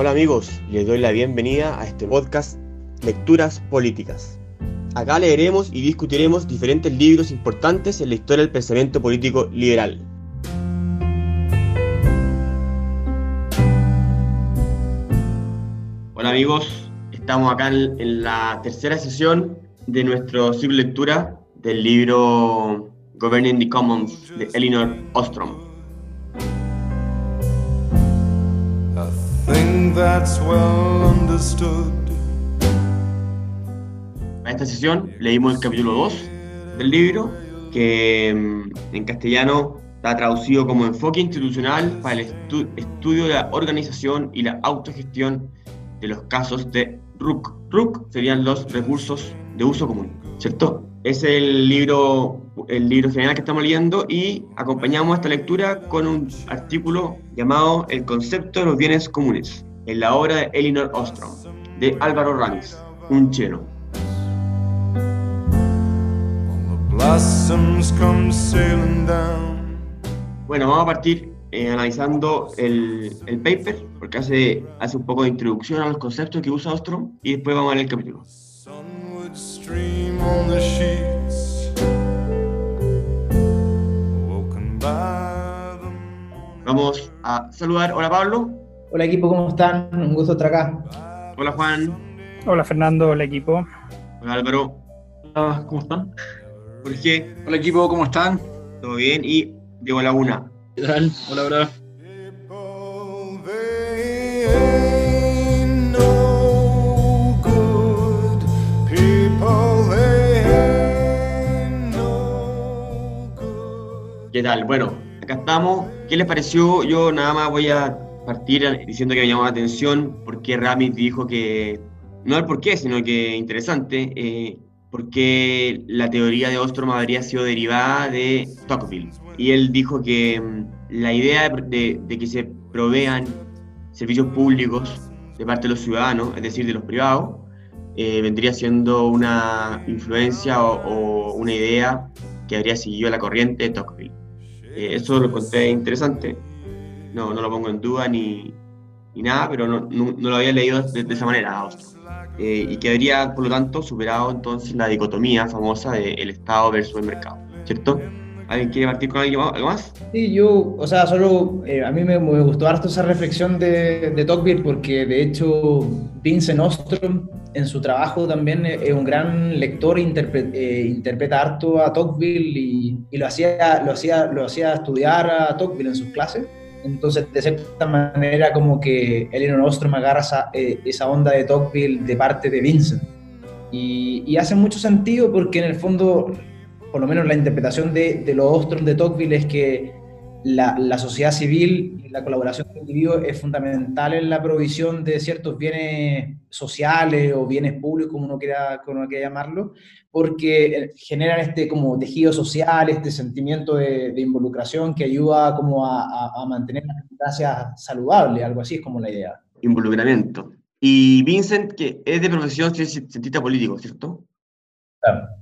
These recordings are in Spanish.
Hola amigos, les doy la bienvenida a este podcast Lecturas Políticas. Acá leeremos y discutiremos diferentes libros importantes en la historia del pensamiento político liberal. Hola amigos, estamos acá en la tercera sesión de nuestro ciclo de lectura del libro Governing the Commons de Elinor Ostrom. That's well understood. A esta sesión leímos el capítulo 2 del libro, que mm, en castellano está traducido como Enfoque Institucional para el estudio de la organización y la autogestión de los casos de RUC. RUC serían los recursos de uso común, ¿cierto? Es el libro, el libro general que estamos leyendo y acompañamos esta lectura con un artículo llamado El concepto de los bienes comunes, en la obra de Elinor Ostrom, de Álvaro Ramis, un cheno. Bueno, vamos a partir eh, analizando el, el, paper, porque hace, hace un poco de introducción a los conceptos que usa Ostrom, y después vamos a leer el capítulo. Vamos a saludar. Hola Pablo. Hola equipo, ¿cómo están? Un gusto estar acá. Hola Juan. Hola Fernando, hola equipo. Hola Álvaro. Hola, ¿cómo están? Jorge. Hola equipo, ¿cómo están? Todo bien. Y Diego Laguna. ¿Qué tal? Hola, hola. ¿Qué tal? Bueno, acá estamos. ¿Qué les pareció? Yo nada más voy a partir diciendo que me llamó la atención porque Ramis dijo que, no el por qué, sino que interesante, eh, porque la teoría de Ostrom habría sido derivada de Tocqueville. Y él dijo que mm, la idea de, que se provean servicios públicos de parte de los ciudadanos, es decir, de los privados, eh, vendría siendo una influencia o, una idea que habría seguido la corriente de Tocqueville. Eh, eso lo conté interesante no, no lo pongo en duda ni, ni nada, pero no, no, lo había leído de, esa manera eh, y que habría, por lo tanto, superado entonces la dicotomía famosa del Estado versus el mercado, ¿cierto? ¿Alguien quiere partir con algo más? Sí, yo, o sea, solo eh, a mí me, gustó harto esa reflexión de, de Tocqueville porque de hecho Vincent Ostrom en su trabajo también es un gran lector, interpreta, eh, interpreta harto a Tocqueville y, y, lo, hacía, lo, hacía, lo hacía estudiar a Tocqueville en sus clases. Entonces, de cierta manera, como que Elinor Ostrom agarra esa, eh, esa onda de Tocqueville de parte de Vincent. Y, y, hace mucho sentido porque en el fondo, por lo menos la interpretación de, de los Ostrom de Tocqueville es que la, la, sociedad civil y la colaboración del individuo es fundamental en la provisión de ciertos bienes sociales o bienes públicos, como uno quiera, como uno quiera llamarlo, porque eh, generan este como tejido social, este sentimiento de, involucración que ayuda como a, a, mantener la democracia saludable, algo así es como la idea. Involucramiento. Y Vincent, que es de profesión cientista político, ¿cierto?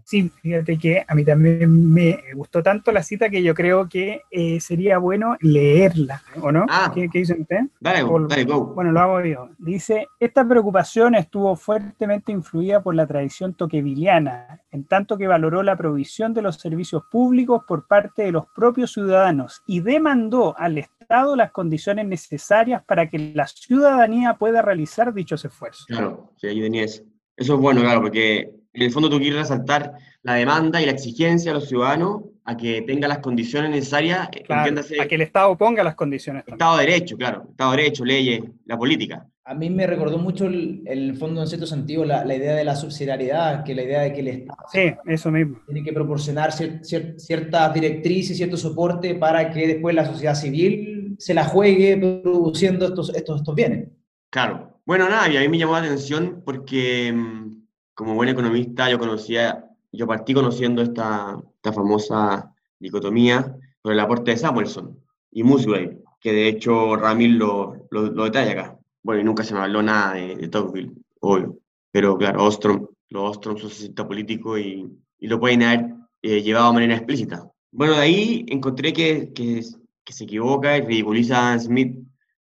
Sí, fíjate que a mí también me gustó tanto la cita que yo creo que eh, sería bueno leerla, ¿o no? Ah. ¿Qué, ¿Qué, dicen ustedes? Dale, dale, go. Bueno, lo hago yo. Dice, esta preocupación estuvo fuertemente influida por la tradición toqueviliana, en tanto que valoró la provisión de los servicios públicos por parte de los propios ciudadanos y demandó al Estado las condiciones necesarias para que la ciudadanía pueda realizar dichos esfuerzos. Claro, sí, ahí tenía eso. Eso es bueno, claro, porque en el fondo tú quieres resaltar la demanda y la exigencia a los ciudadanos a que tenga las condiciones necesarias, eh, a que el Estado ponga las condiciones. Estado de Derecho, claro, Estado de Derecho, leyes, la política. A mí me recordó mucho el, el fondo, en cierto sentido, la, la, idea de la subsidiariedad, que la idea de que el Estado sí, eso mismo. tiene que proporcionar cierta ciertas directrices, cierto soporte para que después la sociedad civil se la juegue produciendo estos, estos, estos bienes. Claro. Bueno, nada, y a mí me llamó la atención porque mm, como buen economista, yo conocía, yo partí conociendo esta, esta famosa dicotomía por el aporte de Samuelson y Musgrave, que de hecho Ramil lo, lo, detalla acá. Bueno, y nunca se me habló nada de, de Tocqueville, obvio. Pero claro, Ostrom, los Ostrom son socialistas políticos y, lo pueden haber eh, llevado de manera explícita. Bueno, de ahí encontré que, que, se equivoca y ridiculiza a Smith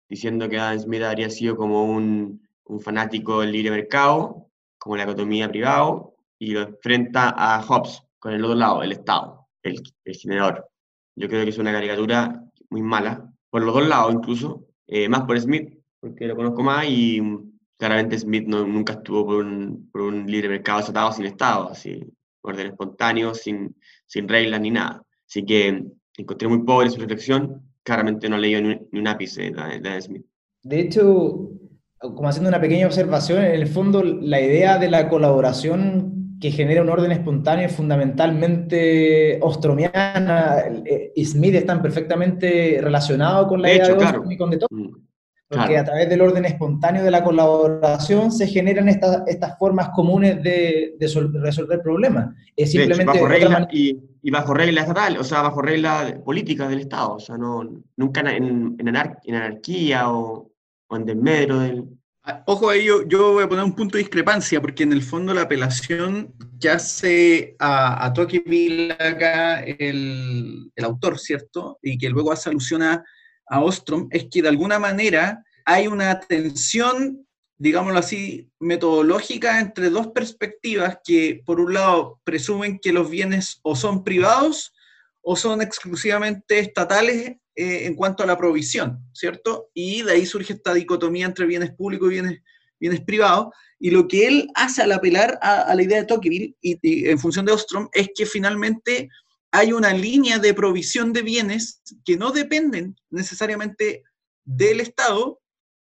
diciendo que Adam Smith habría sido como un, un fanático del libre mercado, como la economía privado, y lo enfrenta a Hobbes, con el otro lado, el Estado, el, el generador. Yo creo que es una caricatura muy mala, por los dos lados incluso, eh, más por Smith, porque lo conozco más, y claramente Smith no, nunca estuvo por un, por un libre mercado desatado sin Estado, así, orden espontáneo, sin, sin reglas ni nada. Así que encontré muy pobre su reflexión, claramente no leí ni, ni un ápice de, de Smith. De hecho, como haciendo una pequeña observación, en el fondo la idea de la colaboración que genera un orden espontáneo es fundamentalmente ostromiana. Smith están perfectamente relacionados con la De idea hecho, de claro. Y con de Tocqueville. Mm, Porque claro. a través del orden espontáneo de la colaboración se generan estas, estas formas comunes de, de sol- resolver problemas. Es De hecho, simplemente bajo manera- y, y bajo reglas estatales, o sea, bajo reglas políticas del Estado, o sea, no, nunca en, en anar- en anarquía o, o en del... Ah, Ojo ahí, yo, yo voy a poner un punto de discrepancia, porque en el fondo la apelación que hace a, a Tocqueville acá el, el autor, ¿cierto? Y que luego hace alusión a Ostrom, es que de alguna manera hay una tensión, digámoslo así, metodológica entre dos perspectivas que, por un lado, presumen que los bienes o son privados o son exclusivamente estatales eh, en cuanto a la provisión, ¿cierto? Y de ahí surge esta dicotomía entre bienes públicos y bienes, bienes privados. Y lo que él hace al apelar a, la idea de Tocqueville y, en función de Ostrom es que finalmente hay una línea de provisión de bienes que no dependen necesariamente del Estado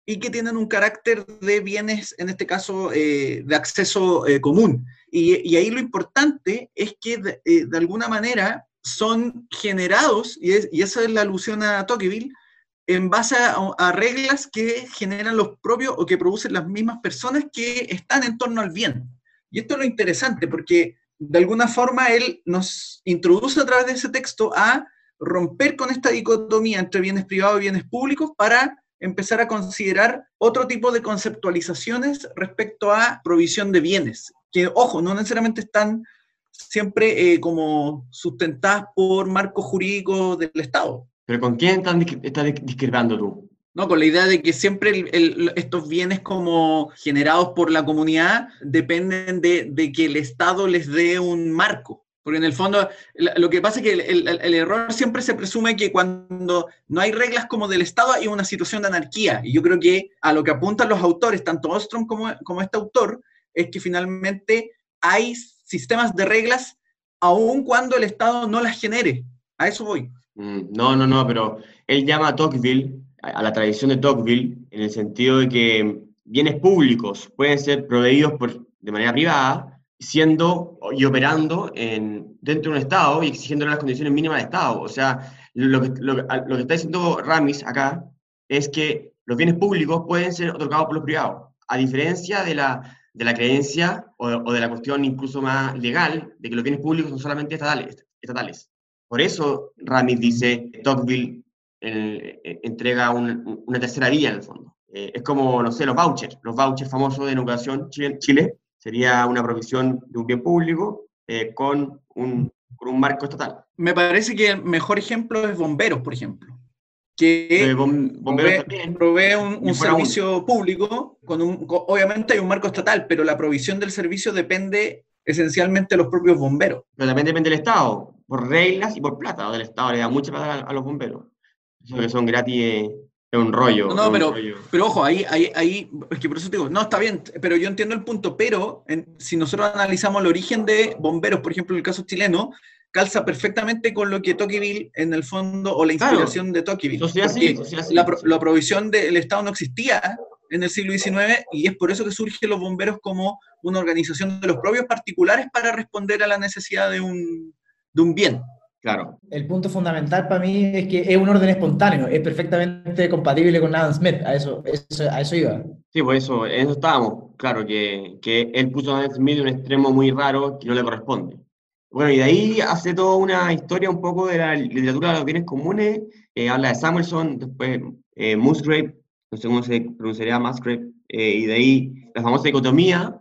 y que tienen un carácter de bienes, en este caso, eh, de acceso eh, común. Y, ahí lo importante es que de alguna manera son generados, y, es, y, esa es la alusión a Tocqueville, en base a, a, reglas que generan los propios o que producen las mismas personas que están en torno al bien. Y esto es lo interesante, porque de alguna forma él nos introduce a través de ese texto a romper con esta dicotomía entre bienes privados y bienes públicos para empezar a considerar otro tipo de conceptualizaciones respecto a provisión de bienes, que, ojo, no necesariamente están siempre eh, como sustentadas por marcos jurídicos del Estado. ¿Pero con quién estás, discrepando tú? No, con la idea de que siempre el, el, estos bienes como generados por la comunidad dependen de, de, que el Estado les dé un marco. Porque en el fondo, lo que pasa es que el, el, el, error siempre se presume que cuando no hay reglas como del Estado hay una situación de anarquía. Y yo creo que a lo que apuntan los autores, tanto Ostrom como, como este autor, es que finalmente hay sistemas de reglas aun cuando el Estado no las genere. A eso voy. No, no, no, pero él llama a Tocqueville, a la tradición de Tocqueville, en el sentido de que bienes públicos pueden ser proveídos por, de manera privada, siendo y operando en, dentro de un Estado y exigiendo las condiciones mínimas del Estado. O sea, lo que está diciendo Ramis acá es que los bienes públicos pueden ser otorgados por los privados, a diferencia de la, de la creencia o, de la cuestión incluso más legal de que los bienes públicos son solamente estatales. estatales. Por eso Ramis dice, Tocqueville eh, entrega un, una tercera vía en el fondo. Eh, es como, no sé, los vouchers, los vouchers famosos de educación Chile, Chile sería una provisión de un bien público eh, con, un, con un marco estatal. Me parece que el mejor ejemplo es bomberos, por ejemplo. Que bom, bomberos provee, provee un, un servicio un... público, con un, con, obviamente hay un marco estatal, pero la provisión del servicio depende esencialmente de los propios bomberos. Pero también depende del Estado, por reglas y por plata, del Estado le da mucha plata a, a los bomberos. Eso que son gratis es eh, un rollo. No, no pero, rollo. pero ojo, ahí, ahí, ahí, es que por eso te digo, no, está bien, pero yo entiendo el punto, pero en, si nosotros analizamos el origen de bomberos, por ejemplo, en el caso chileno, calza perfectamente con lo que Tocqueville, en el fondo, o la inspiración claro. de Tocqueville. Sociedad civil, sociedad civil, la, la, provisión del Estado no existía en el siglo XIX y es por eso que surgen los bomberos como una organización de los propios particulares para responder a la necesidad de un, de un bien. Claro. El punto fundamental para mí es que es un orden espontáneo, es perfectamente compatible con Adam Smith, a eso, eso, a eso iba. Sí, por eso, en eso estábamos. Claro, que, que él puso a Adam Smith en un extremo muy raro que no le corresponde. Bueno, y de ahí hace toda una historia un poco de la literatura de los bienes comunes, eh, habla de Samuelson, después eh, Musgrave, no sé cómo se pronunciaría Musgrave, eh, y de ahí la famosa dicotomía,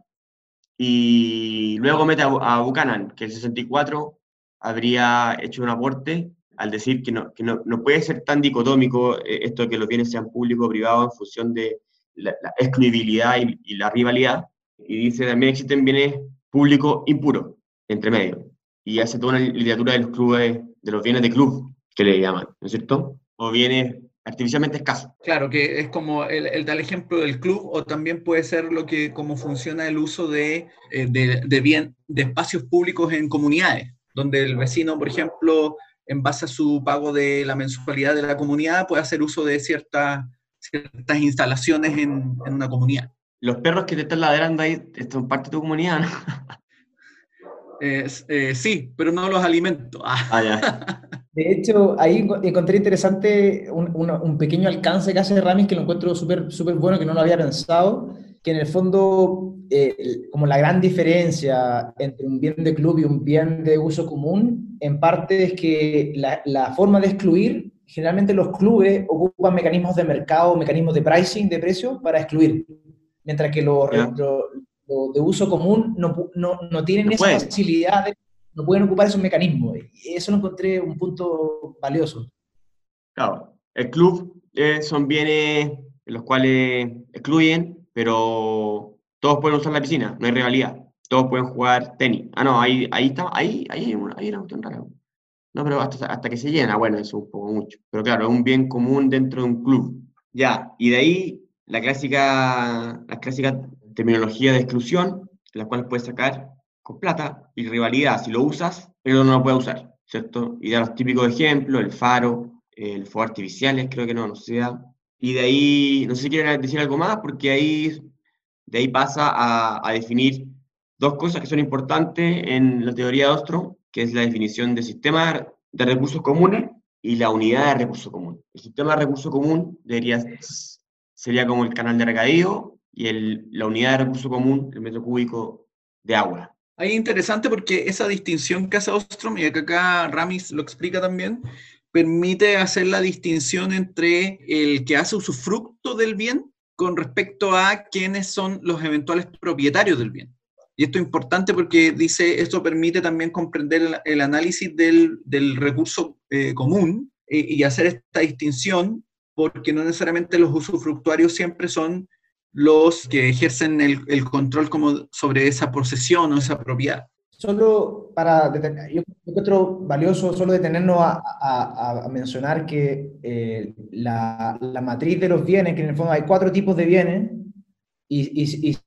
y luego mete a, a Buchanan, que el 64 habría hecho un aporte al decir que no, que no, no puede ser tan dicotómico eh, esto de que los bienes sean públicos o privados en función de la, excluibilidad y, y, la rivalidad. Y dice también existen bienes públicos impuros, entre medio. Y hace toda una literatura de los clubes, de los bienes de club, que le llaman, ¿no es cierto? O bienes artificialmente escasos. Claro, que es como el, el, el ejemplo del club, o también puede ser lo que, cómo funciona el uso de, eh, de, de, bien, de espacios públicos en comunidades, donde el vecino, por ejemplo, en base a su pago de la mensualidad de la comunidad, puede hacer uso de ciertas, ciertas instalaciones en, en una comunidad. Los perros que te están ladrando ahí son parte de tu comunidad, ¿no? Eh, eh, sí, pero no los alimento. Ah, ya. De hecho, ahí encontré interesante un, un, un, pequeño alcance que hace Ramis que lo encuentro súper súper bueno, que no lo había pensado, que en el fondo, eh, como la gran diferencia entre un bien de club y un bien de uso común, en parte es que la, la forma de excluir, generalmente los clubes ocupan mecanismos de mercado, mecanismos de pricing, de precio, para excluir, mientras que los, yeah. lo, lo de uso común no, no, no tienen no esa puede. facilidad de no pueden ocupar esos mecanismos. Y eso lo encontré un punto valioso. Claro, el club eh, son bienes en los cuales excluyen, pero todos pueden usar la piscina, no hay rivalidad. Todos pueden jugar tenis. Ah, no, ahí, ahí está, ahí, ahí hay una, hay una cuestión rara. No, pero hasta, hasta que se llena, bueno, eso es un poco mucho. Pero claro, es un bien común dentro de un club. Ya, y de ahí la clásica, la clásica terminología de exclusión, la cual puedes sacar con plata y rivalidad. Si lo usas, pero no lo puede usar, ¿cierto? Y da los típicos ejemplos, el faro, el fuego artificiales, creo que no, no sea. Y de ahí, no sé si quieren decir algo más, porque ahí, de ahí pasa a, a definir dos cosas que son importantes en la teoría de Ostrom, que es la definición de sistema de recursos comunes y la unidad de recursos común. El sistema de recursos común debería, sería como el canal de regadío y la unidad de recurso común, el metro cúbico de agua. Ahí es interesante porque esa distinción que hace Ostrom, y que acá Ramis lo explica también, permite hacer la distinción entre el que hace usufructo del bien con respecto a quiénes son los eventuales propietarios del bien. Y esto es importante porque dice, esto permite también comprender el, el análisis del, del recurso eh, común eh, y hacer esta distinción porque no necesariamente los usufructuarios siempre son los que ejercen el, el, control como sobre esa posesión o esa propiedad. Solo para, yo encuentro valioso solo detenernos a, a, a mencionar que eh, la, la, matriz de los bienes, que en el fondo hay cuatro tipos de bienes, y, y, y,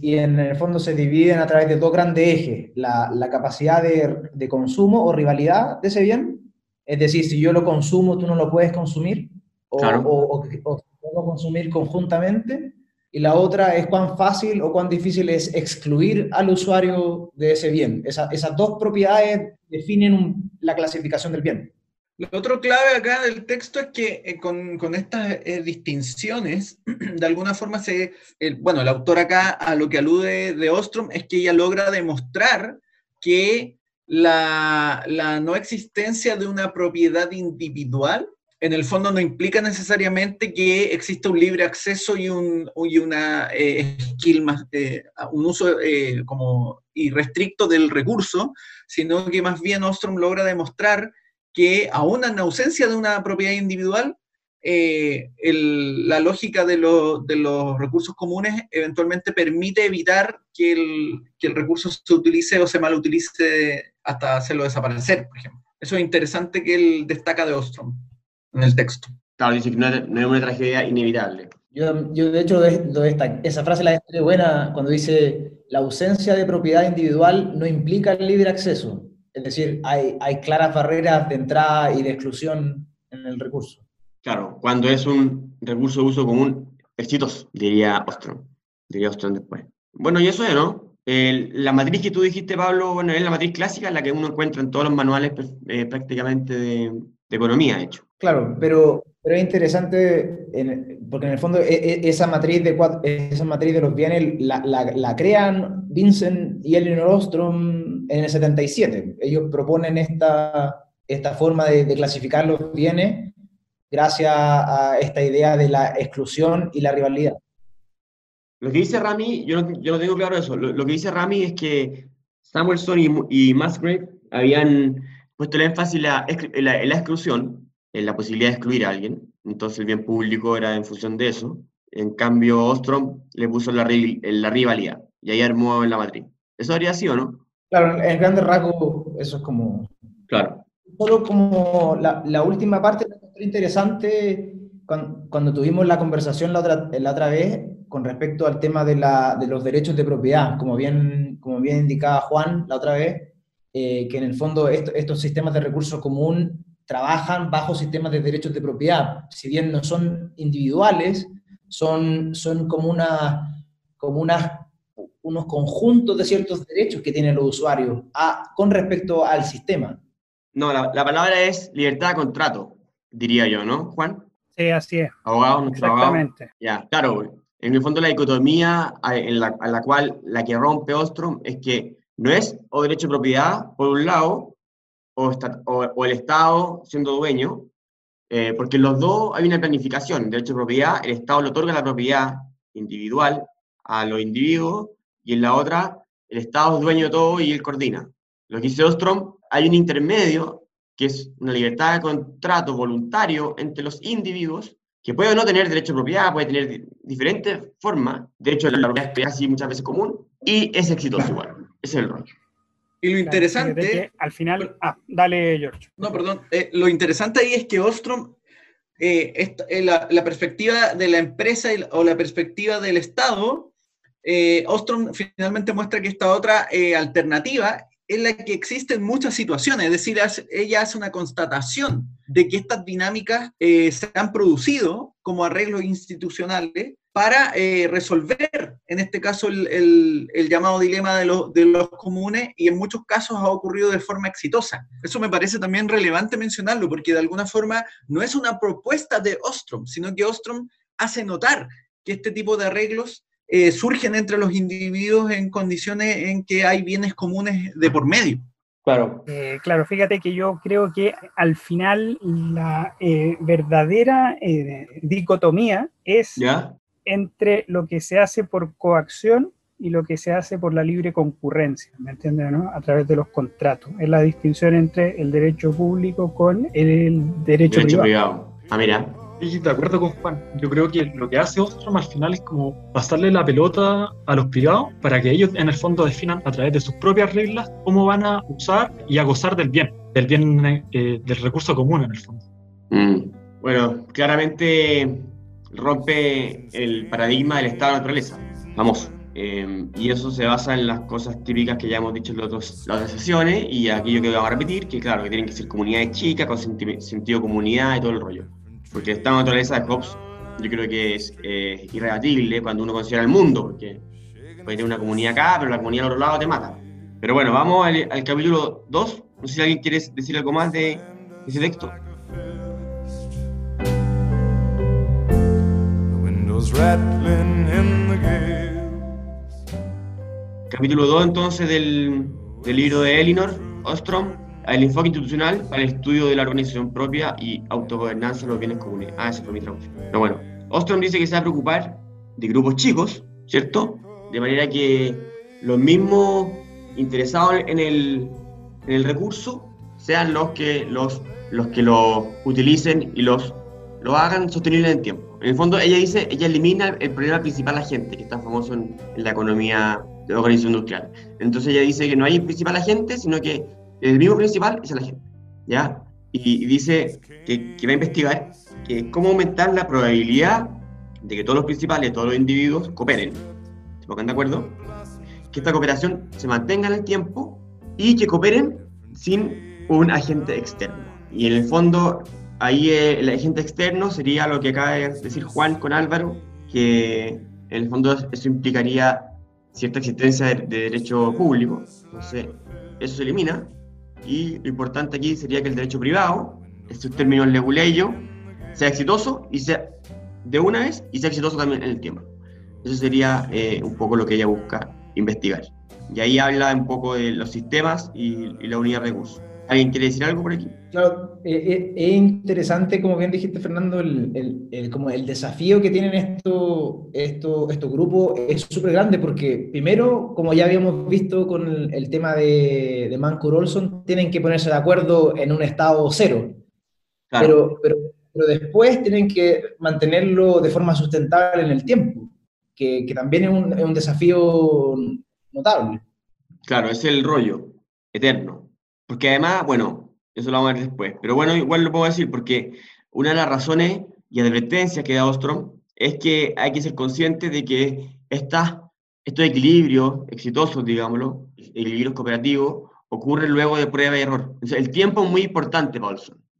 y en el fondo se dividen a través de dos grandes ejes, la, la capacidad de, de, consumo o rivalidad de ese bien, es decir, si yo lo consumo, tú no lo puedes consumir, o, claro. o, o, o puedo consumir conjuntamente, y la otra es cuán fácil o cuán difícil es excluir al usuario de ese bien. Esa, esas dos propiedades definen la clasificación del bien. Lo otro clave acá del texto es que eh, con, estas eh, distinciones, de alguna forma se, el, bueno, el autor acá a lo que alude de Ostrom es que ella logra demostrar que la no existencia de una propiedad individual en el fondo no implica necesariamente que exista un libre acceso y un y una eh, eh, un uso eh, como irrestricto del recurso, sino que más bien Ostrom logra demostrar que aún en ausencia de una propiedad individual, eh, la lógica de, lo, de, los recursos comunes eventualmente permite evitar que el, que el recurso se utilice o se malutilice hasta hacerlo desaparecer, por ejemplo. Eso es interesante que él destaca de Ostrom en el texto. Claro, dice que no es, no es una tragedia inevitable. Yo, yo de hecho, esta, esa frase la encontré buena cuando dice la ausencia de propiedad individual no implica el libre acceso. Es decir, hay, hay claras barreras de entrada y de exclusión en el recurso. Claro, cuando es un recurso de uso común, exitoso, diría Ostrom. Diría Ostrom después. Bueno, y eso es, ¿no? El, la matriz que tú dijiste, Pablo, bueno, es la matriz clásica, la que uno encuentra en todos los manuales eh, prácticamente de, de economía, de hecho. Claro, pero, pero es interesante en, porque en el fondo e, e, esa matriz de, esa matriz de los bienes la, la, la crean Vincent y Elinor Ostrom en el 77. Ellos proponen esta, esta forma de, de clasificar los bienes gracias a esta idea de la exclusión y la rivalidad. Lo que dice Rami, yo no, yo no tengo claro eso, lo, lo, que dice Rami es que Samuelson y, y Musgrave habían puesto el énfasis en la, en la, en la exclusión, en la posibilidad de excluir a alguien, entonces el bien público era en función de eso. En cambio, Ostrom le puso la, la rivalidad y ahí armó en la matriz. ¿Eso habría sido, no? Claro, en grandes rasgos eso es como... Claro. Solo como la, la última parte interesante cuando, cuando, tuvimos la conversación la otra, la otra vez con respecto al tema de, la, de los derechos de propiedad, como bien, como bien indicaba Juan la otra vez, eh, que en el fondo estos sistemas de recursos común trabajan bajo sistemas de derechos de propiedad, si bien no son individuales, son, son como, una, como unas, unos conjuntos de ciertos derechos que tienen los usuarios a, con respecto al sistema. No, la, la, palabra es libertad de contrato, diría yo, ¿no, Juan? Sí, así es. Abogado, nuestro Exactamente. Abogado. Ya, claro, en el fondo la dicotomía en la, a la cual la que rompe Ostrom es que no es o derecho de propiedad, por un lado, o, o, el Estado siendo dueño, eh, porque los dos hay una planificación. Derecho de propiedad, el Estado le otorga la propiedad individual a los individuos, y en la otra, el Estado es dueño de todo y él coordina. Lo que dice Ostrom, hay un intermedio, que es una libertad de contrato voluntario entre los individuos, que puede no tener derecho de propiedad, puede tener diferentes formas, de la propiedad es casi muchas veces común, y es exitoso. Ese es el rol. Y lo interesante. al final. Ah, dale, George. No, perdón. Eh, lo interesante ahí es que Ostrom, eh, eh, la, perspectiva de la empresa o la perspectiva del Estado, Ostrom finalmente muestra que esta otra alternativa es la que existe en muchas situaciones. Es decir, ella hace una constatación de que estas dinámicas se han producido como arreglos institucionales para eh, resolver, en este caso, el, el, llamado dilema de, de, los comunes y en muchos casos ha ocurrido de forma exitosa. Eso me parece también relevante mencionarlo porque de alguna forma no es una propuesta de Ostrom, sino que Ostrom hace notar que este tipo de arreglos eh, surgen entre los individuos en condiciones en que hay bienes comunes de por medio. Claro. Eh, claro, fíjate que yo creo que al final la verdadera dicotomía es ¿Ya? Entre lo que se hace por coacción y lo que se hace por la libre concurrencia, ¿me entiendes? No? A través de los contratos. Es la distinción entre el derecho público con el derecho, derecho privado. Ah, mira. Sí, de acuerdo con Juan. Yo creo que lo que hace Ostrom al final es como pasarle la pelota a los privados para que ellos en el fondo definan a través de sus propias reglas cómo van a usar y a gozar del bien, del bien eh, del recurso común en el fondo. Mm. Bueno, claramente rompe el paradigma del estado de naturaleza, vamos. Eh, y eso se basa en las cosas típicas que ya hemos dicho en las otras sesiones y aquello que vamos a repetir, que claro, que tienen que ser comunidades chicas, con sentido de comunidad y todo el rollo. Porque el estado de naturaleza de Hobbes yo creo que es eh, irrebatible cuando uno considera el mundo, porque puede tener una comunidad acá, pero la comunidad al otro lado te mata. Pero bueno, vamos al, al capítulo 2. No sé si alguien quiere decir algo más de ese texto. Capítulo 2 entonces del, libro de Elinor Ostrom, el enfoque institucional para el estudio de la organización propia y autogobernanza de los bienes comunes. Ah, esa fue mi traducción. Pero bueno, Ostrom dice que se va a preocupar de grupos chicos, ¿cierto? De manera que los mismos interesados en el, recurso sean los que, los, los que lo utilicen y los lo hagan sostenible en el tiempo. En el fondo, ella dice, ella elimina el problema principal agente, que está famoso en, la economía de la organización industrial. Entonces ella dice que no hay principal agente, sino que el mismo principal es el agente. ¿Ya? Y, dice que, que, va a investigar que cómo aumentar la probabilidad de que todos los principales, todos los individuos cooperen. ¿Se pongan de acuerdo? Que esta cooperación se mantenga en el tiempo y que cooperen sin un agente externo. Y en el fondo, ahí eh, el agente externo sería lo que acaba de decir Juan con Álvaro, que en el fondo eso implicaría cierta existencia de, derecho público. Entonces, eso se elimina. Y lo importante aquí sería que el derecho privado, estos términos leguleyo, sea exitoso y sea de una vez y sea exitoso también en el tiempo. Eso sería eh, un poco lo que ella busca investigar. Y ahí habla un poco de los sistemas y, y la unidad de recursos. ¿Alguien quiere decir algo por aquí? Claro, eh, eh, es interesante, como bien dijiste, Fernando, el, el, como el desafío que tienen estos esto, estos grupos es súper grande porque, primero, como ya habíamos visto con el, tema de, de Mancur Olson, tienen que ponerse de acuerdo en un estado cero. Pero, pero, pero, después tienen que mantenerlo de forma sustentable en el tiempo, que, que también es un, es un desafío notable. Claro, es el rollo eterno. Porque además, bueno, eso lo vamos a ver después, pero bueno, igual lo puedo decir, porque una de las razones y advertencias que da Ostrom es que hay que ser consciente de que esta, estos equilibrios exitosos, digámoslo, equilibrios cooperativos, ocurren luego de prueba y error. el tiempo es muy importante para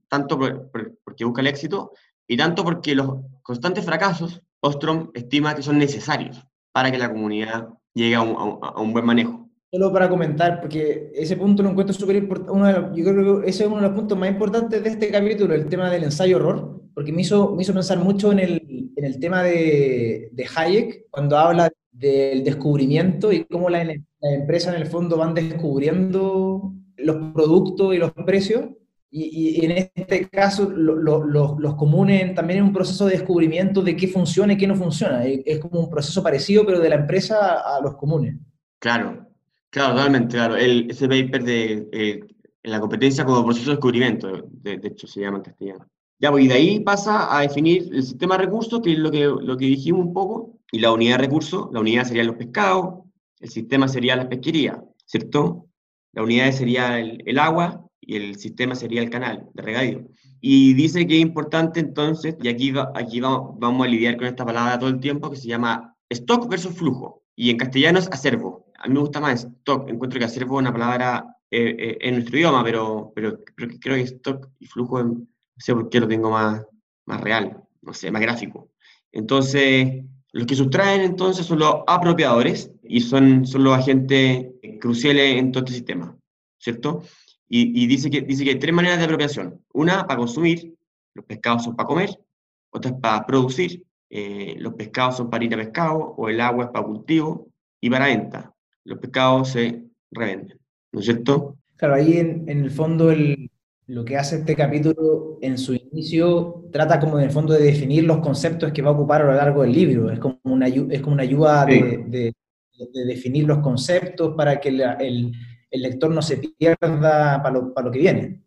tanto porque busca el éxito y tanto porque los constantes fracasos, Ostrom estima que son necesarios para que la comunidad llegue a un buen manejo solo para comentar, porque ese punto lo encuentro súper importante, yo creo que ese es uno de los puntos más importantes de este capítulo, el tema del ensayo-horror, porque me hizo, me hizo pensar mucho en el, en el tema de, de, Hayek, cuando habla del descubrimiento y cómo las la empresas en el fondo van descubriendo los productos y los precios, y, y en este caso lo, lo, los comunes también es un proceso de descubrimiento de qué funciona y qué no funciona, es como un proceso parecido, pero de la empresa a los comunes. Claro, Claro, totalmente, claro. El, ese paper de eh, la competencia como proceso de descubrimiento, de, hecho se llama en castellano. Ya, pues, y de ahí pasa a definir el sistema de recursos, que es lo que, lo que dijimos un poco, y la unidad de recursos, la unidad sería los pescados, el sistema sería la pesquería, ¿cierto? La unidad sería el, el agua y el sistema sería el canal de regadío. Y dice que es importante entonces, y aquí, aquí vamos, vamos a lidiar con esta palabra todo el tiempo, que se llama stock versus flujo, y en castellano es acervo a mí me gusta más stock, encuentro que acervo es una palabra eh, eh, en nuestro idioma, pero, pero que, creo que stock y flujo, no sé por qué lo tengo más, más real, no sé, más gráfico. Entonces, los que sustraen entonces son los apropiadores y son, son los agentes cruciales en todo este sistema, ¿cierto? Y, y, dice, que, dice que hay tres maneras de apropiación. Una para consumir, los pescados son para comer, otra es para producir, eh, los pescados son para ir a pescado, o el agua es para cultivo y para venta los pescados se revenden, ¿no es cierto? Claro, ahí en, el fondo el, lo que hace este capítulo en su inicio trata como en el fondo de definir los conceptos que va a ocupar a lo largo del libro. Es como una, es como una ayuda de, de, definir los conceptos para que el, el, lector no se pierda para lo, para lo que viene.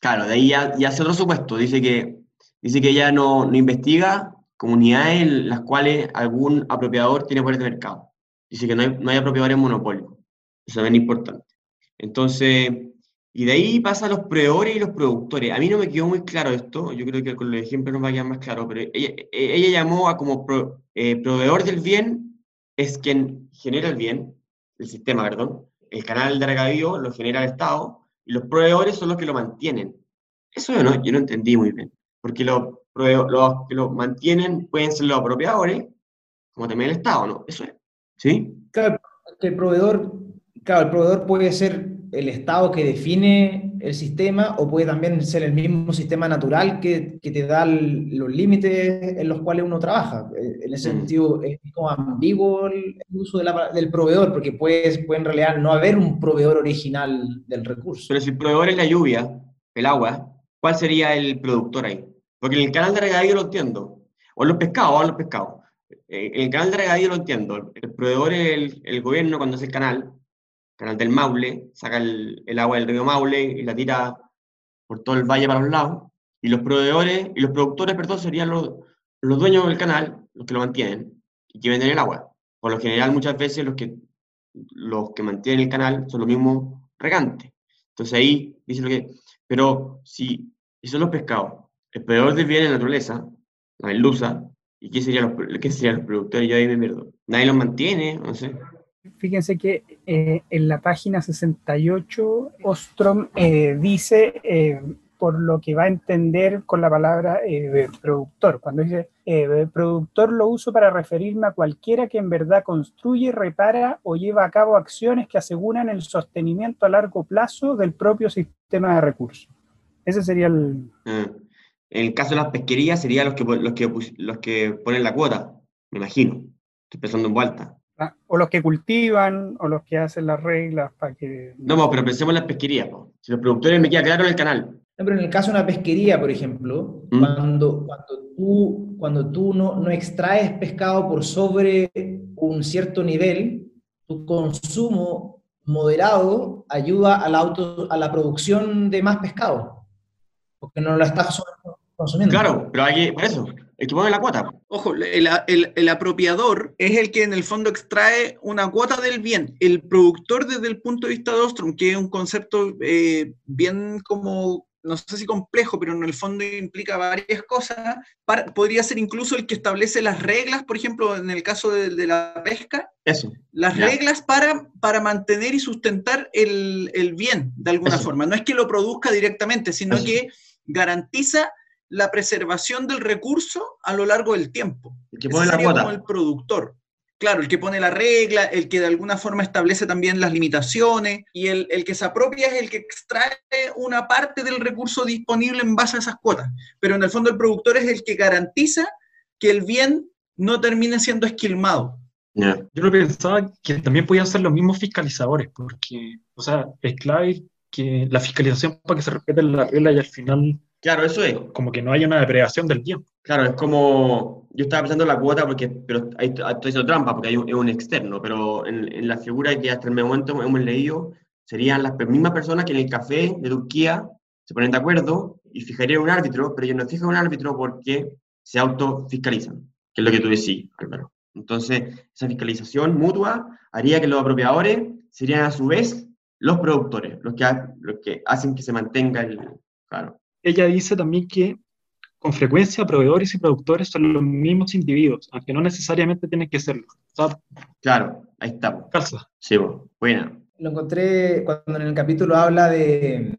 Claro, de ahí ya, ya, hace otro supuesto. Dice que, dice que ella no, no investiga comunidades en las cuales algún apropiador tiene poder de mercado. Dice que no hay, no hay apropiadores monopolio. Eso es importante. Entonces, y de ahí pasa a los proveedores y los productores. A mí no me quedó muy claro esto, yo creo que con los ejemplos nos va a quedar más claro, pero ella, ella llamó a como eh, proveedor del bien, es quien genera el bien, el sistema, perdón, el canal de regadío lo genera el Estado, y los proveedores son los que lo mantienen. Eso yo no, yo no entendí muy bien, porque los, los que lo mantienen pueden ser los apropiadores, como también el Estado, ¿no? Eso es. ¿Sí? Claro, el proveedor, claro, el proveedor puede ser el Estado que define el sistema o puede también ser el mismo sistema natural que, que te da los límites en los cuales uno trabaja. Eh, en ese mm. sentido es como ambiguo el, uso del proveedor, porque puede, puede en realidad no haber un proveedor original del recurso. Pero si el proveedor es la lluvia, el agua, ¿cuál sería el productor ahí? Porque en el canal de regadío lo entiendo. O los pescados, o los pescados. Eh, el canal de regadío lo entiendo. El proveedor es el, gobierno cuando hace el canal, canal del Maule, saca el, agua del río Maule y la tira por todo el valle para los lados. Y los proveedores y los productores, perdón, serían los, los dueños del canal, los que lo mantienen y que venden el agua. Por lo general, muchas veces los que, los que mantienen el canal son los mismos regantes. Entonces ahí dice lo que. Pero si, si son los pescados, el proveedor del bien en la naturaleza, la merluza, ¿Y qué serían los, qué serían los productores? Yo ahí me pierdo. Nadie los mantiene, no sé. Fíjense que eh, en la página 68, Ostrom eh, dice, eh, por lo que va a entender con la palabra productor, cuando dice productor lo uso para referirme a cualquiera que en verdad construye, repara o lleva a cabo acciones que aseguran el sostenimiento a largo plazo del propio sistema de recursos. Ese sería el... Ah. En el caso de las pesquerías serían los que, los que, los que ponen la cuota, me imagino. Estoy pensando en vuelta. Ah, o los que cultivan, o los que hacen las reglas para que... No, pero pensemos en las pesquerías. Si los productores me queda claro en el canal. pero en el caso de una pesquería, por ejemplo, ¿Mm? cuando, cuando tú, cuando tú no, no extraes pescado por sobre un cierto nivel, tu consumo moderado ayuda a la, auto, a la producción de más pescado, porque no lo estás consumiendo. Claro, pero hay que, por eso, el que pone la cuota. Ojo, el, el, el, apropiador es el que en el fondo extrae una cuota del bien. El productor desde el punto de vista de Ostrom, que es un concepto eh, bien como no sé si complejo, pero en el fondo implica varias cosas. podría ser incluso el que establece las reglas, por ejemplo, en el caso de, la pesca. Eso. Las reglas para, para mantener y sustentar el, el bien, de alguna forma. No es que lo produzca directamente, sino que garantiza la preservación del recurso a lo largo del tiempo. El que pone la cuota. Como el productor. Claro, el que pone la regla, el que de alguna forma establece también las limitaciones y el, que se apropia es el que extrae una parte del recurso disponible en base a esas cuotas. Pero en el fondo el productor es el que garantiza que el bien no termine siendo esquilmado. Yo lo pensaba que también podían ser los mismos fiscalizadores, porque, o sea, es clave que la fiscalización para que se respeten las reglas y al final Claro, eso es. Como que no haya una depredación del bien. Claro, es como. Yo estaba pensando en la cuota, porque, pero ahí estoy haciendo trampa, porque hay un, es un externo, pero en, en, la figura que hasta el momento hemos leído, serían las mismas personas que en el café de Turquía se ponen de acuerdo y fijarían un árbitro, pero ellos no fijan un árbitro porque se autofiscalizan, que es lo que tú decís, Álvaro. Entonces, esa fiscalización mutua haría que los apropiadores serían a su vez los productores, los que, los que hacen que se mantenga el. Claro ella dice también que con frecuencia proveedores y productores son los mismos individuos, aunque no necesariamente tienen que serlo. Claro, ahí está. Calza. Sí, buena. Lo encontré cuando en el capítulo habla de...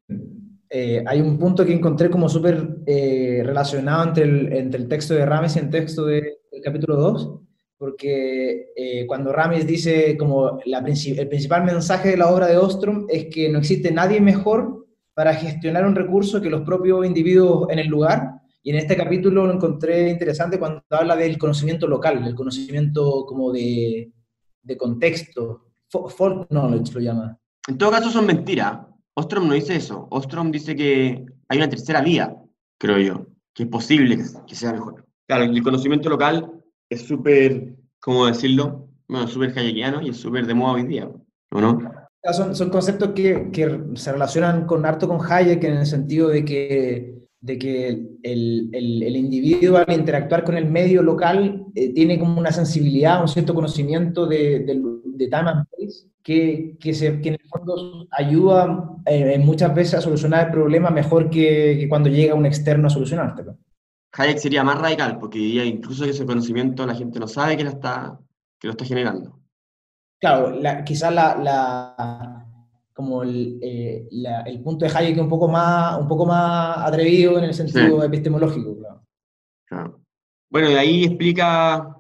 Eh, hay un punto que encontré como súper eh, relacionado entre el, entre el texto de Rames y el texto del capítulo 2, porque eh, cuando Rames dice como la, el principal mensaje de la obra de Ostrom es que no existe nadie mejor para gestionar un recurso que los propios individuos en el lugar. Y en este capítulo lo encontré interesante cuando habla del conocimiento local, el conocimiento como de, de contexto, folk knowledge lo llama. En todo caso son mentiras. Ostrom no dice eso. Ostrom dice que hay una tercera vía, creo yo, que es posible que sea mejor. Claro, el conocimiento local es súper, ¿cómo decirlo? Bueno, súper hayekiano y es súper de moda hoy día, ¿o no? Son, son conceptos que, que, se relacionan con harto con Hayek en el sentido de que, de que el, el, el individuo al interactuar con el medio local eh, tiene como una sensibilidad, un cierto conocimiento de, de, de time and place que, que, se, que en el fondo ayuda eh, muchas veces a solucionar el problema mejor que, que cuando llega un externo a solucionártelo. Hayek sería más radical porque diría incluso que ese conocimiento la gente no sabe que, la está, que lo está generando claro, quizás la, como eh, el, punto de Hayek es un poco más, un poco más atrevido en el sentido epistemológico. Claro. Bueno, y ahí explica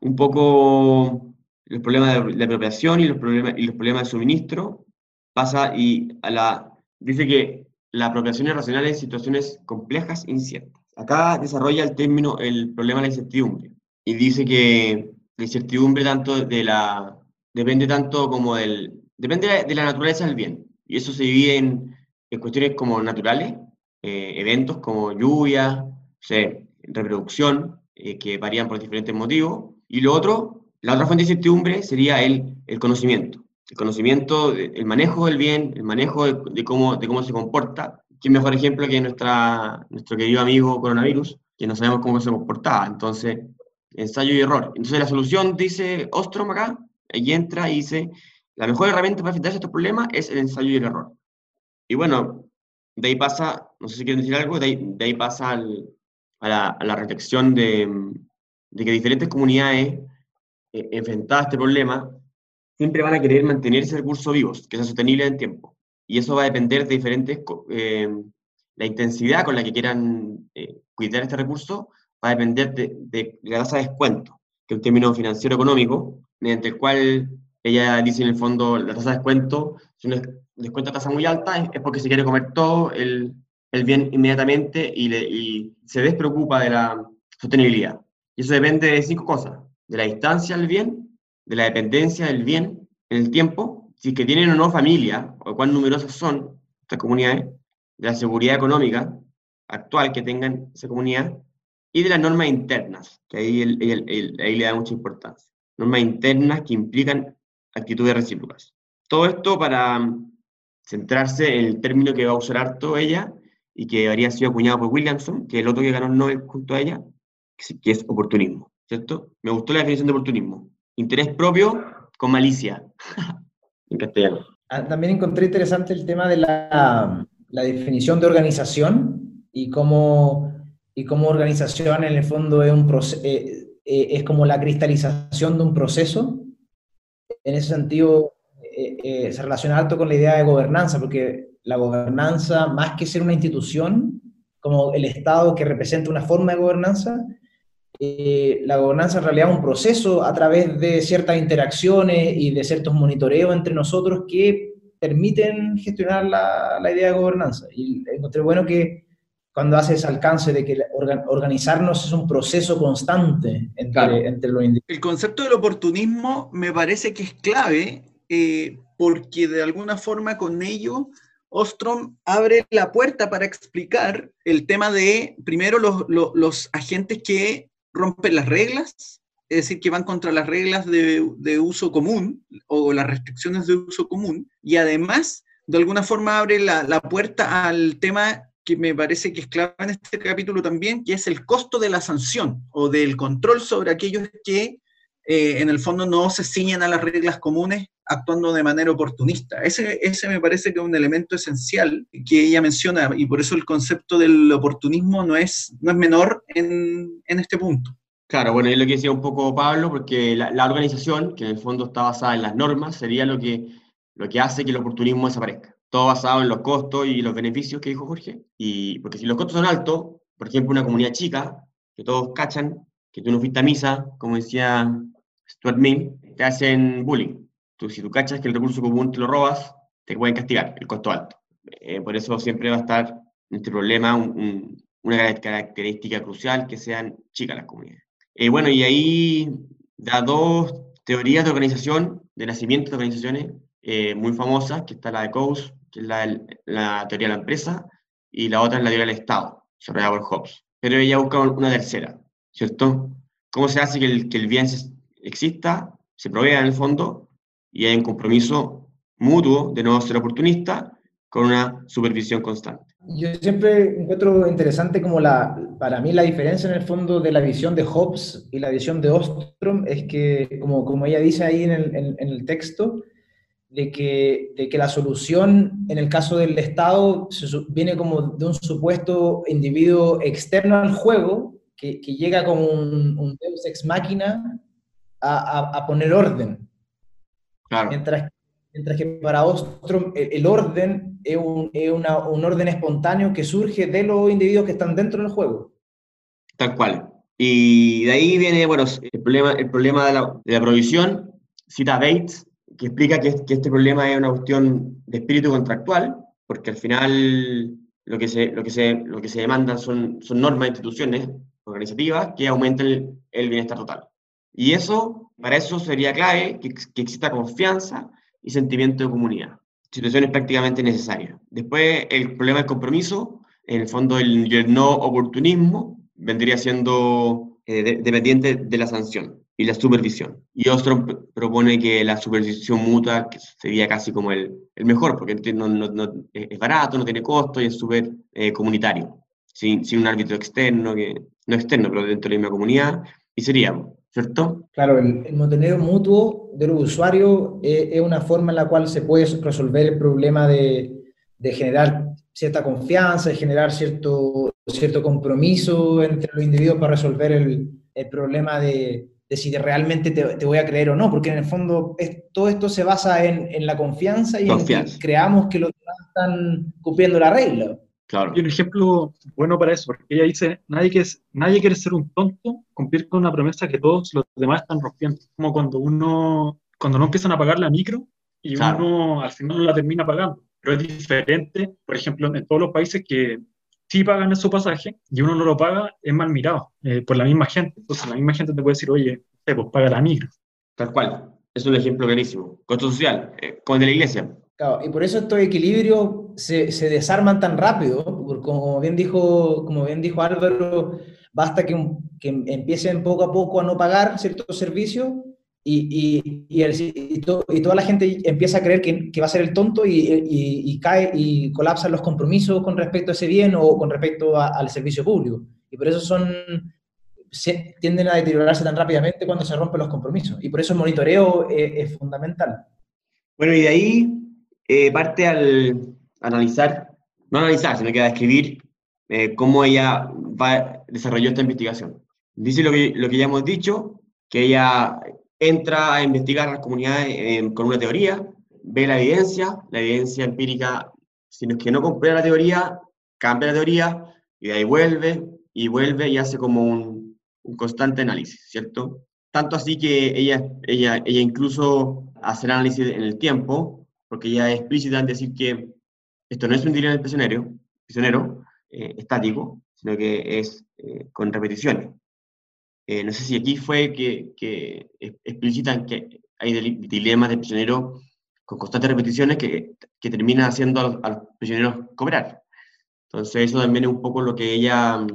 un poco los problemas de, apropiación y los problemas, y los problemas de suministro. Pasa y a la, dice que la apropiación es racional en situaciones complejas e inciertas. Acá desarrolla el término, el problema de la incertidumbre. Y dice que la incertidumbre tanto de la depende tanto como del... Depende de la naturaleza del bien. Y eso se divide en, cuestiones como naturales, eh, eventos como lluvia, reproducción, eh, que varían por diferentes motivos. Y lo otro, la otra fuente de incertidumbre sería el, el conocimiento. El conocimiento, el manejo del bien, el manejo de, cómo, de cómo se comporta. ¿Qué mejor ejemplo que nuestra, nuestro querido amigo coronavirus, que no sabemos cómo se comportaba? Entonces, ensayo y error. Entonces, la solución, dice Ostrom acá, y entra y dice, la mejor herramienta para enfrentarse a estos problemas es el ensayo y el error. Y bueno, de ahí pasa, no sé si quieren decir algo, de ahí, pasa a, la, reflexión de, que diferentes comunidades eh, enfrentadas a este problema siempre van a querer mantener ese recurso vivos, que sea sostenible en tiempo. Y eso va a depender de diferentes, eh, la intensidad con la que quieran eh, cuidar este recurso va a depender de, de la tasa de descuento, que es un término financiero económico, mediante el cual ella dice en el fondo la tasa de descuento, si uno descuenta tasa muy alta es, porque se quiere comer todo el, el bien inmediatamente y, le, y, se despreocupa de la sostenibilidad. Y eso depende de cinco cosas, de la distancia del bien, de la dependencia del bien en el tiempo, si es que tienen o no familia, o cuán numerosos son, estas comunidades, de la seguridad económica actual que tengan esa comunidad y de las normas internas, que ahí, ahí le da mucha importancia. Normas internas que implican actitudes recíprocas. Todo esto para mm, centrarse en el término que va a usar harto ella y que habría sido acuñado por Williamson, que es el otro que ganó el Nobel junto a ella, que es oportunismo, ¿cierto? Me gustó la definición de oportunismo. Interés propio con malicia, en castellano. Ah, también encontré interesante el tema de la, la definición de organización y cómo, y cómo organización en el fondo es, un eh, eh, es como la cristalización de un proceso. En ese sentido, eh, se relaciona alto con la idea de gobernanza, porque la gobernanza, más que ser una institución, como el Estado que representa una forma de gobernanza, eh, la gobernanza en realidad es un proceso a través de ciertas interacciones y de ciertos monitoreos entre nosotros que permiten gestionar la, la idea de gobernanza. Y encontré bueno que cuando hace ese alcance de que organizarnos es un proceso constante entre, entre los individuos. El concepto del oportunismo me parece que es clave eh, porque de alguna forma con ello Ostrom abre la puerta para explicar el tema de, primero, los, los agentes que rompen las reglas, es decir, que van contra las reglas de, de, uso común o las restricciones de uso común, y además, de alguna forma, abre la, la puerta al tema que me parece que es clave en este capítulo también, que es el costo de la sanción o del control sobre aquellos que eh, en el fondo no se ciñen a las reglas comunes actuando de manera oportunista. Ese, ese me parece que es un elemento esencial que ella menciona y por eso el concepto del oportunismo no es, no es menor en, en este punto. Claro, bueno, es lo que decía un poco Pablo, porque la, la, organización, que en el fondo está basada en las normas, sería lo que, lo que hace que el oportunismo desaparezca. Todo basado en los costos y los beneficios que dijo Jorge. Y porque si los costos son altos, por ejemplo, una comunidad chica, que todos cachan, que tú no fuiste a misa, como decía Stuart Mill, te hacen bullying. Tú, si tú cachas que el recurso común te lo robas, te pueden castigar, el costo alto. Eh, por eso siempre va a estar en este problema una característica crucial que sean chicas las comunidades. Eh, bueno, y ahí da dos teorías de organización, de nacimiento de organizaciones eh, muy famosas, que está la de Coase, que es la, la, teoría de la empresa, y la otra es la teoría del Estado, desarrollada por Hobbes. Pero ella busca una tercera, ¿cierto? ¿Cómo se hace que el, que el bien exista, se provea en el fondo y hay un compromiso mutuo de no ser oportunista con una supervisión constante. Yo siempre encuentro interesante como la, para mí la diferencia en el fondo de la visión de Hobbes y la visión de Ostrom es que, como, como ella dice ahí en el, en, el texto, de que, de que, la solución en el caso del Estado viene como de un supuesto individuo externo al juego que, que llega como un, un, deus ex máquina a, poner orden. Mientras, mientras, que para Ostrom el, orden es, un, un, orden espontáneo que surge de los individuos que están dentro del juego. Tal cual. Y de ahí viene, bueno, el problema, el problema de, la, de la provisión, cita Bates, que explica que, que, este problema es una cuestión de espíritu contractual, porque al final lo que se, lo que se, lo que se demanda son, son normas de instituciones organizativas que aumentan el bienestar total. Y eso, para eso sería clave que, que exista confianza y sentimiento de comunidad. Situaciones prácticamente necesarias. Después, el problema del compromiso, en el fondo, el, no oportunismo vendría siendo eh, dependiente de la sanción y la supervisión. Y Ostrom propone que la supervisión mutua sería casi como el, el mejor, porque no, no, no, es barato, no tiene costo y es súper eh, comunitario, sin, sin, un árbitro externo, que, no externo, pero dentro de la misma comunidad, y sería ¿cierto? Claro, el, el montenegro mutuo de los usuarios es, es, una forma en la cual se puede resolver el problema de, de generar cierta confianza, de generar cierto, cierto compromiso entre los individuos para resolver el, el problema de, de, si realmente te, te, voy a creer o no, porque en el fondo es, todo esto se basa en, en la confianza y confianza. en que creamos que los demás están cumpliendo la regla. Claro. Y un ejemplo bueno para eso, porque ella dice, nadie, que es, nadie quiere ser un tonto, cumplir con una promesa que todos los demás están rompiendo. Como cuando uno, cuando no empiezan a pagar la micro y claro. uno al final no la termina pagando. Pero es diferente, por ejemplo, en todos los países que sí pagan su pasaje y uno no lo paga, es mal mirado eh, por la misma gente. Entonces la misma gente te puede decir, oye, pues paga la micro. Tal cual. Es un ejemplo clarísimo. Costo social, eh, como el de la iglesia. Claro, y por eso estos equilibrios se, se desarman tan rápido, porque como bien dijo, como bien dijo Álvaro, basta que, que empiecen poco a poco a no pagar ciertos servicios y, y, y, toda la gente empieza a creer que, que va a ser el tonto y, cae y colapsan los compromisos con respecto a ese bien o con respecto al servicio público. Y por eso son, se, tienden a deteriorarse tan rápidamente cuando se rompen los compromisos. Y por eso el monitoreo es, fundamental. Bueno, y de ahí eh, parte al analizar, no analizar, sino que a describir eh, cómo ella va, desarrolló esta investigación. Dice lo que, lo que ya hemos dicho, que ella entra a investigar las comunidades eh, con una teoría, ve la evidencia, la evidencia empírica, si no es que no comprueba la teoría, cambia la teoría, y de ahí vuelve, y vuelve y hace como un, constante análisis, ¿cierto? Tanto así que ella, ella, ella incluso hace el análisis en el tiempo, porque ella es explícita en decir que esto no es un dilema prisionero, prisionero eh, estático, sino que es eh, con repeticiones. Eh, no sé si aquí fue que, que explicitan que hay dilemas de prisionero con constantes repeticiones que, que haciendo a los, prisioneros cobrar. Entonces eso también es un poco lo que ella,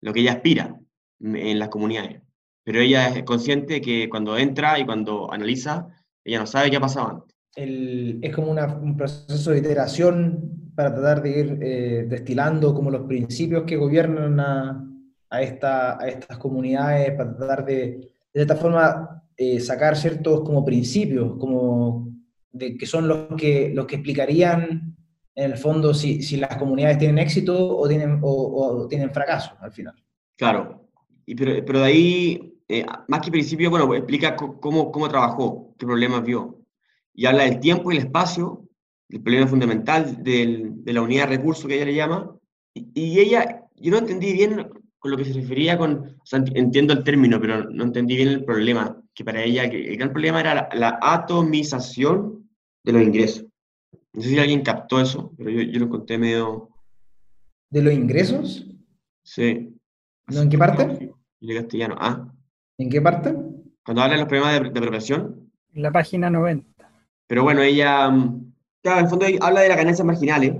lo que ella aspira en las comunidades. Pero ella es consciente que cuando entra y cuando analiza, ella no sabe qué ha pasado antes. El, es como una, un proceso de iteración para tratar de ir eh, destilando como los principios que gobiernan a, a, esta, a estas comunidades para tratar de, de esta forma, eh, sacar ciertos como principios, como de, que son los que, los que explicarían en el fondo si, si las comunidades tienen éxito o tienen, o, o tienen fracaso al final. Claro, y pero, pero de ahí, eh, más que principio, bueno, explica cómo, cómo trabajó, qué problemas vio. Y habla del tiempo y el espacio, el problema fundamental del, de la unidad de recursos que ella le llama. Y, y ella, yo no entendí bien con lo que se refería con, o sea, entiendo el término, pero no entendí bien el problema, que para ella el gran problema era la, atomización de los ingresos. No sé si alguien captó eso, pero yo, yo lo conté medio... ¿De los ingresos? Sí. ¿No, ¿En qué parte? De castellano. Ah. ¿En qué parte? Cuando habla de los problemas de, de apropiación. En la página 90. Pero bueno, ella, mm, claro, en el fondo habla de las ganancias marginales,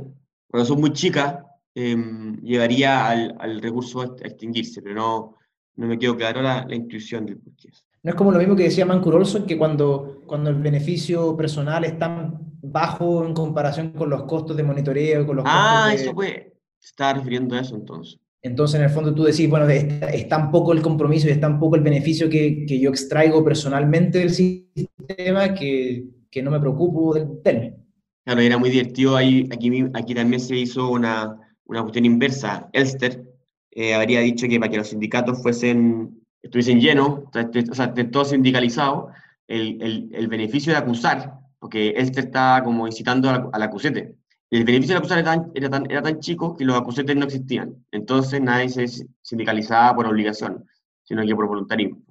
cuando son muy chicas, eh, llevaría al, al, recurso a extinguirse, pero no, no me quedó claro la, la intuición del porqué. No es como lo mismo que decía Mancur Olson, que cuando, cuando el beneficio personal es tan bajo en comparación con los costos de monitoreo, con los ah, costos de... eso fue, se estaba refiriendo a eso entonces. Entonces, en el fondo, tú decís, bueno, es, es tan poco el compromiso y es tan poco el beneficio que, que yo extraigo personalmente del sistema que, que no me preocupo del tema. Claro, era muy divertido. Ahí, aquí, aquí también se hizo una, una cuestión inversa. Elster eh, habría dicho que para que los sindicatos fuesen, estuviesen llenos, o sea, todo sindicalizado, el, el, el, beneficio de acusar, porque Elster está como incitando al, al acusete, el beneficio de acusar era tan, era, tan, era tan chico que los acusetes no existían. Entonces nadie se sindicalizaba por obligación, sino que por voluntarismo.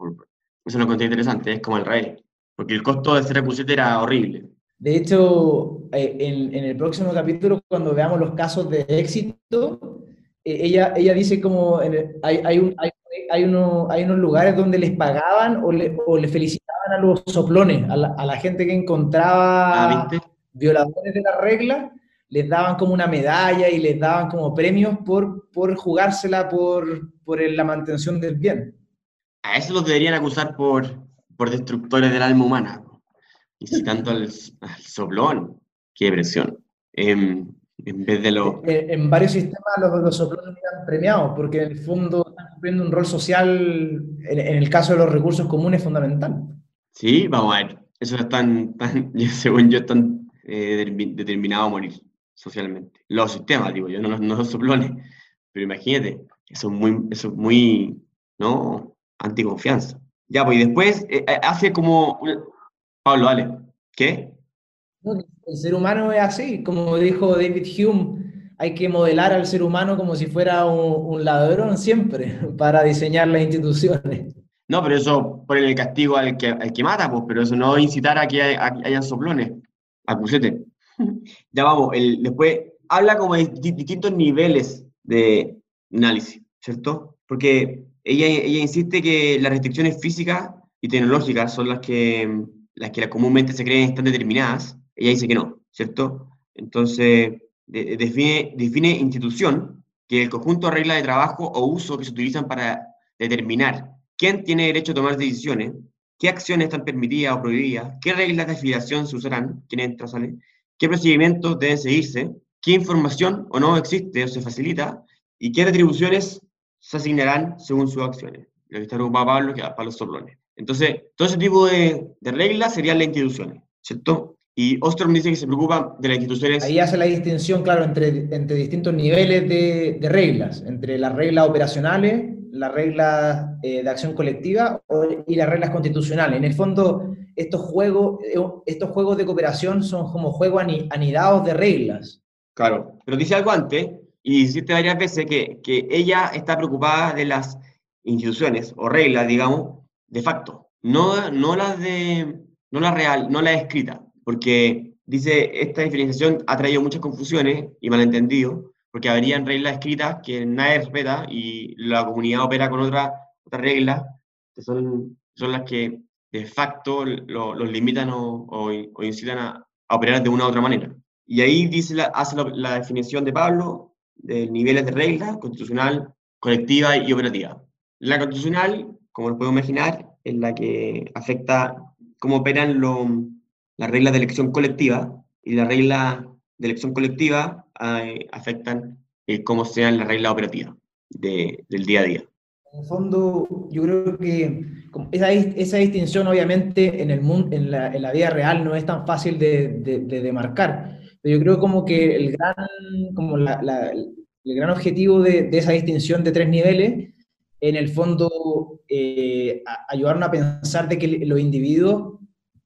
Eso lo encontré interesante, es como el rey, porque el costo de ser acusete era horrible. De hecho, eh, en, en, el próximo capítulo, cuando veamos los casos de éxito, eh, ella, ella dice como el, hay, hay, un, hay, hay, uno, hay, unos lugares donde les pagaban o le, o le felicitaban a los soplones, a la, a la gente que encontraba ah, violadores de la regla, les daban como una medalla y les daban como premios por, por jugársela por, por la mantención del bien. A eso los deberían acusar por, por destructores del alma humana incitando al, al soplón. Qué presión. Eh, en vez de lo... En, en varios sistemas los, los soplones eran premiados porque en el fondo están cumpliendo un rol social, en, en, el caso de los recursos comunes, fundamental. Sí, vamos a ver. Eso están, tan, según yo, están eh, determinados a morir socialmente. Los sistemas, digo yo, no, no los soplones. Pero imagínate, eso es muy, eso es muy, ¿no? Anticonfianza. Ya, pues, y después eh, hace como, Pablo, dale. ¿Qué? El ser humano es así, como dijo David Hume, hay que modelar al ser humano como si fuera un, un ladrón siempre para diseñar las instituciones. No, pero eso pone el castigo al que, al que mata, pues, pero eso no incitar a que haya, hayan soplones. Acusete. ya vamos, el, después habla como de distintos niveles de análisis, ¿cierto? Porque ella, ella insiste que las restricciones físicas y tecnológicas son las que las que comúnmente se creen están determinadas, ella dice que no, ¿cierto? Entonces, define, define institución, que el conjunto de reglas de trabajo o uso que se utilizan para determinar quién tiene derecho a tomar decisiones, qué acciones están permitidas o prohibidas, qué reglas de afiliación se usarán, quién entra, sale, qué procedimientos deben seguirse, qué información o no existe o se facilita y qué retribuciones se asignarán según sus acciones. Lo que está preocupado Pablo, que para los soplones. Entonces, todo ese tipo de, de reglas serían las instituciones, ¿cierto? Y Ostrom dice que se preocupa de las instituciones. Ahí hace la distinción, claro, entre, entre distintos niveles de, de reglas, entre las reglas operacionales, las reglas eh, de acción colectiva y las reglas constitucionales. En el fondo, estos juegos, eh, estos juegos de cooperación son como juegos anidados de reglas. Claro, pero dice algo antes, y dijiste varias veces que, que ella está preocupada de las instituciones o reglas, digamos, de facto, no, no las de, no la real, no las escritas porque dice, esta diferenciación ha traído muchas confusiones y malentendidos, porque habrían reglas escritas que nadie respeta y la comunidad opera con otras otra reglas, que son, son las que de facto los limitan o, o, incitan a, operar de una u otra manera. Y ahí dice la, hace la, definición de Pablo de niveles de reglas, constitucional, colectiva y operativa. La constitucional, como lo puedo imaginar, es la que afecta cómo operan los las reglas de elección colectiva y las reglas de elección colectiva eh, afectan eh, cómo sean las reglas operativas de, del día a día. En el fondo, yo creo que esa, esa distinción obviamente en, el mundo, en, la, en la vida real no es tan fácil de, de, demarcar, pero yo creo como que el gran, como la, la, el gran objetivo de, esa distinción de tres niveles, en el fondo, eh, ayudarnos a pensar de que los individuos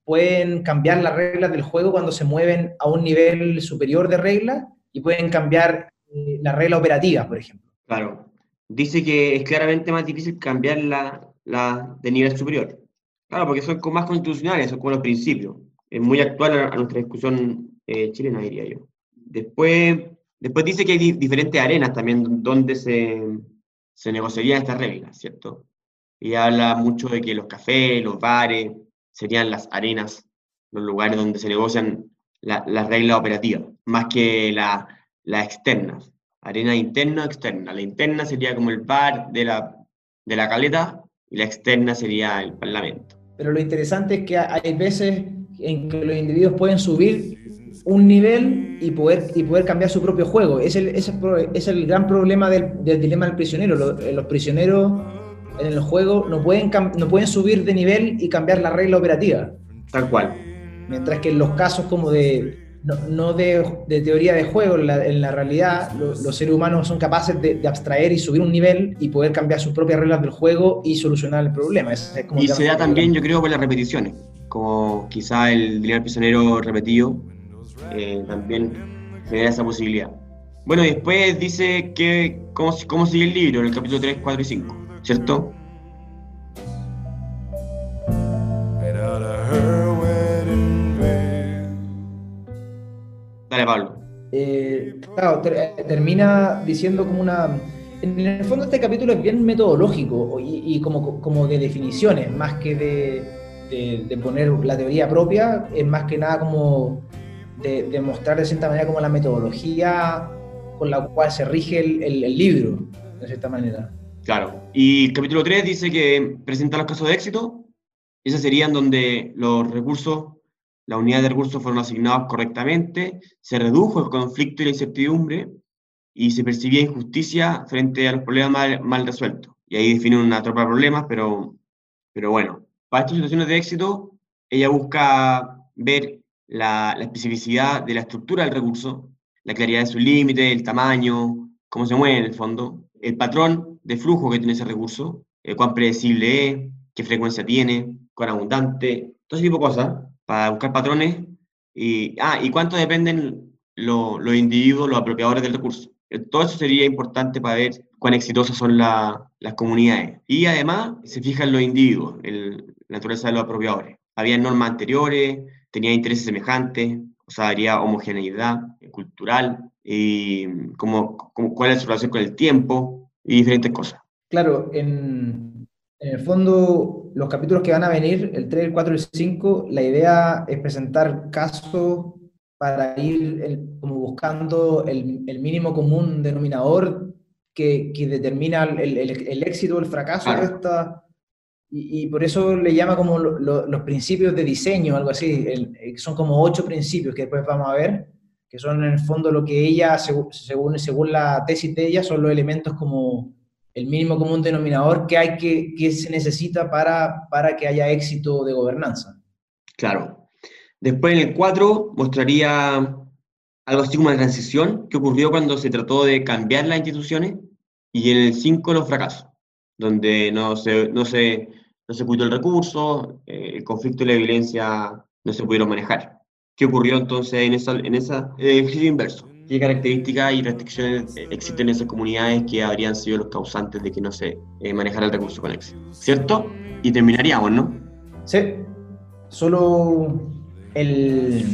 pueden cambiar las reglas del juego cuando se mueven a un nivel superior de reglas y pueden cambiar eh, las reglas operativas, por ejemplo. Claro. Dice que es claramente más difícil cambiar la, la de nivel superior. Claro, porque son más constitucionales, son como los principios. Es muy actual a, nuestra discusión eh, chilena, diría yo. Después, después dice que hay diferentes arenas también donde se, se negociarían estas reglas, ¿cierto? Y habla mucho de que los cafés, los bares, serían las arenas, los lugares donde se negocian las reglas operativas, más que las la externas. Arena interna o externa. La interna sería como el bar de la, de la caleta y la externa sería el parlamento. Pero lo interesante es que hay veces en que los individuos pueden subir un nivel y poder, y poder cambiar su propio juego. Es el, es es el gran problema del, del dilema del prisionero. Los, los prisioneros en el juego no pueden, no pueden subir de nivel y cambiar la regla operativa. Tal cual. Mientras que en los casos como de, no, de, de, teoría de juego, en la, realidad los seres humanos son capaces de, abstraer y subir un nivel y poder cambiar sus propias reglas del juego y solucionar el problema. y se da también, yo creo, por las repeticiones, como quizá el dilema prisionero repetido eh, también genera esa posibilidad. Bueno, después dice que cómo, cómo sigue el libro en el capítulo 3, 4 y 5. ¿cierto? Dale, Pablo. Eh, claro, termina diciendo como una... En el fondo este capítulo es bien metodológico y, como, como, de definiciones, más que de, de, poner la teoría propia, es más que nada como de, de, mostrar cierta manera como la metodología con la cual se rige el, libro, de cierta manera. Claro. Y el capítulo 3 dice que presenta los casos de éxito. Esos serían donde los recursos, la unidad de recursos fueron asignados correctamente, se redujo el conflicto y la incertidumbre y se percibía injusticia frente a los problemas mal, resueltos. Y ahí define una tropa de problemas, pero, pero bueno, para estas situaciones de éxito, ella busca ver la, la especificidad de la estructura del recurso, la claridad de su límite, el tamaño, cómo se mueve en el fondo, el patrón de flujo que tiene ese recurso, eh, cuán predecible es, qué frecuencia tiene, cuán abundante, todo ese tipo de cosas, para buscar patrones. Y, ah, y cuánto dependen los individuos, los apropiadores del recurso. Eh, todo eso sería importante para ver cuán exitosas son las comunidades. Y además se fijan los individuos, el, la naturaleza de los apropiadores. Había normas anteriores, tenía intereses semejantes, o sea, habría homogeneidad cultural, y cómo, cuál es su relación con el tiempo y diferentes cosas. Claro, en, en, el fondo, los capítulos que van a venir, el 3, el 4 y el 5, la idea es presentar casos para ir como buscando el, el, mínimo común denominador que, que determina el, el, éxito o el fracaso de esta... Y, y, por eso le llama como los principios de diseño, algo así. son como ocho principios que después vamos a ver, que son en el fondo lo que ella, según, según la tesis de ella, son los elementos como el mínimo común denominador que, hay que, que se necesita para, para que haya éxito de gobernanza. Claro. Después en el 4 mostraría algo así como una transición que ocurrió cuando se trató de cambiar las instituciones y en el 5 los fracasos, donde no se, no se, no se cuidó el recurso, eh, el conflicto y la violencia no se pudieron manejar. ¿Qué ocurrió entonces en esa, en esa ejercicio inverso? ¿Qué características y restricciones existen en esas comunidades que habrían sido los causantes de que no se eh, manejara el recurso con éxito? ¿Cierto? Y terminaríamos, ¿no? Sí. Solo el,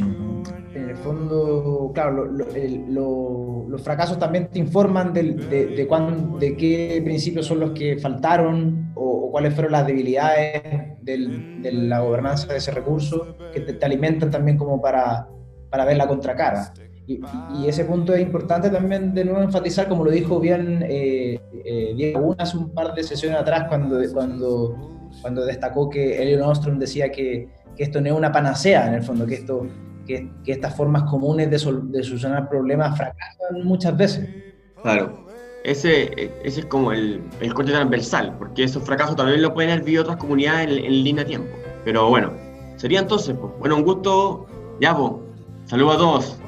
en el fondo, claro, los fracasos también te informan de, de, de, qué principios son los que faltaron cuáles fueron las debilidades de la gobernanza de ese recurso, que te, alimentan también como para, para ver la contracara. Y, y, ese punto es importante también de nuevo enfatizar, como lo dijo bien eh, eh, Diego hace un par de sesiones atrás, cuando, cuando, cuando destacó que Elion Ostrom decía que, que esto no es una panacea, en el fondo, que, esto, que, que estas formas comunes de, de, solucionar problemas fracasan muchas veces. Claro, ese, ese es como el, el corte transversal, porque esos fracasos también lo pueden haber vivido otras comunidades en, en línea tiempo. Pero bueno, sería entonces, pues, bueno, un gusto, ya, pues, saludos a todos.